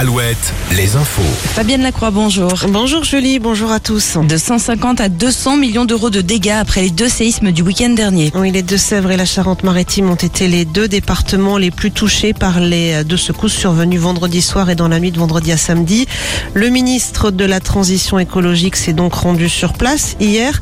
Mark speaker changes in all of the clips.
Speaker 1: Alouette, les infos.
Speaker 2: Fabienne Lacroix, bonjour.
Speaker 3: Bonjour Julie, bonjour à tous.
Speaker 2: De 150 à 200 millions d'euros de dégâts après les deux séismes du week-end dernier.
Speaker 3: Oui, les Deux-Sèvres et la Charente-Maritime ont été les deux départements les plus touchés par les deux secousses survenues vendredi soir et dans la nuit de vendredi à samedi. Le ministre de la Transition écologique s'est donc rendu sur place hier.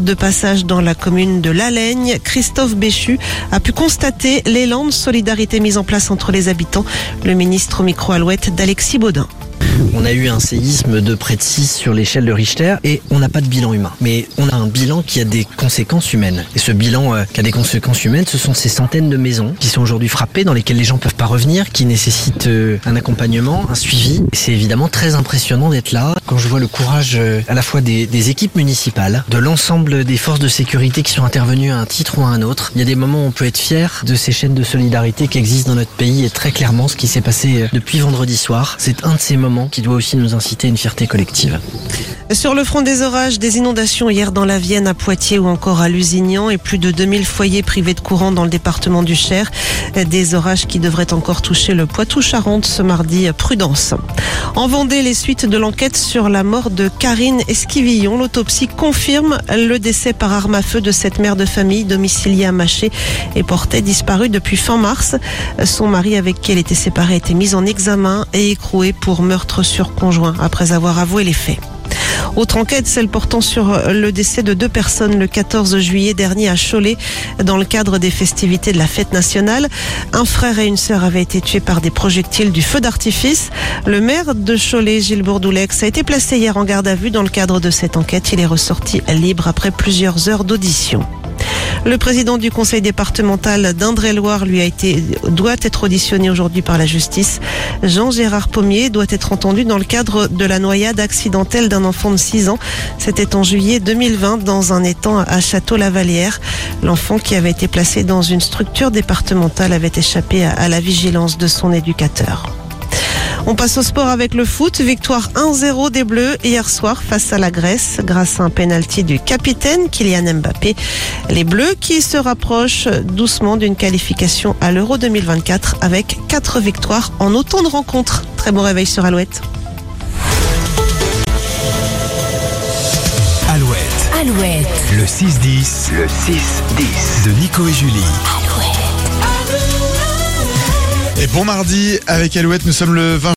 Speaker 3: De passage dans la commune de Lalagne, Christophe Béchu a pu constater l'élan de solidarité mis en place entre les habitants. Le ministre au micro-alouette d'Alexis Baudin.
Speaker 4: On a eu un séisme de près de 6 sur l'échelle de Richter et on n'a pas de bilan humain. Mais on a un bilan qui a des conséquences humaines. Et ce bilan euh, qui a des conséquences humaines, ce sont ces centaines de maisons qui sont aujourd'hui frappées, dans lesquelles les gens peuvent pas revenir, qui nécessitent euh, un accompagnement, un suivi. C'est évidemment très impressionnant d'être là. Quand je vois le courage euh, à la fois des équipes municipales, de l'ensemble des forces de sécurité qui sont intervenues à un titre ou à un autre, il y a des moments où on peut être fier de ces chaînes de solidarité qui existent dans notre pays et très clairement ce qui s'est passé depuis vendredi soir. C'est un de ces moments qui doit aussi nous inciter à une fierté collective.
Speaker 3: Sur le front des orages, des inondations hier dans la Vienne, à Poitiers ou encore à Lusignan et plus de 2000 foyers privés de courant dans le département du Cher. Des orages qui devraient encore toucher le Poitou-Charentes ce mardi. Prudence. En Vendée, les suites de l'enquête sur la mort de Karine Esquivillon. L'autopsie confirme le décès par arme à feu de cette mère de famille domiciliée à Maché et portée disparue depuis fin mars. Son mari avec qui elle était séparée a été mis en examen et écroué pour meurtre sur conjoint après avoir avoué les faits. Autre enquête, celle portant sur le décès de deux personnes le 14 juillet dernier à Cholet dans le cadre des festivités de la fête nationale. Un frère et une sœur avaient été tués par des projectiles du feu d'artifice. Le maire de Cholet, Gilles Bourdoulex, a été placé hier en garde à vue dans le cadre de cette enquête. Il est ressorti libre après plusieurs heures d'audition. Le président du conseil départemental d'Indre-et-Loire lui a été, doit être auditionné aujourd'hui par la justice. Jean-Gérard Pommier doit être entendu dans le cadre de la noyade accidentelle d'un enfant de 6 ans. C'était en juillet 2020 dans un étang à Château-Lavalière. L'enfant qui avait été placé dans une structure départementale avait échappé à la vigilance de son éducateur. On passe au sport avec le foot. Victoire 1-0 des Bleus hier soir face à la Grèce grâce à un penalty du capitaine Kylian Mbappé. Les Bleus qui se rapprochent doucement d'une qualification à l'Euro 2024 avec 4 victoires en autant de rencontres. Très bon réveil sur Alouette.
Speaker 1: Alouette,
Speaker 5: Alouette,
Speaker 1: le 6-10,
Speaker 6: Le 6-10.
Speaker 1: de Nico et Julie.
Speaker 5: Alouette.
Speaker 7: Et bon mardi avec Alouette, nous sommes le 20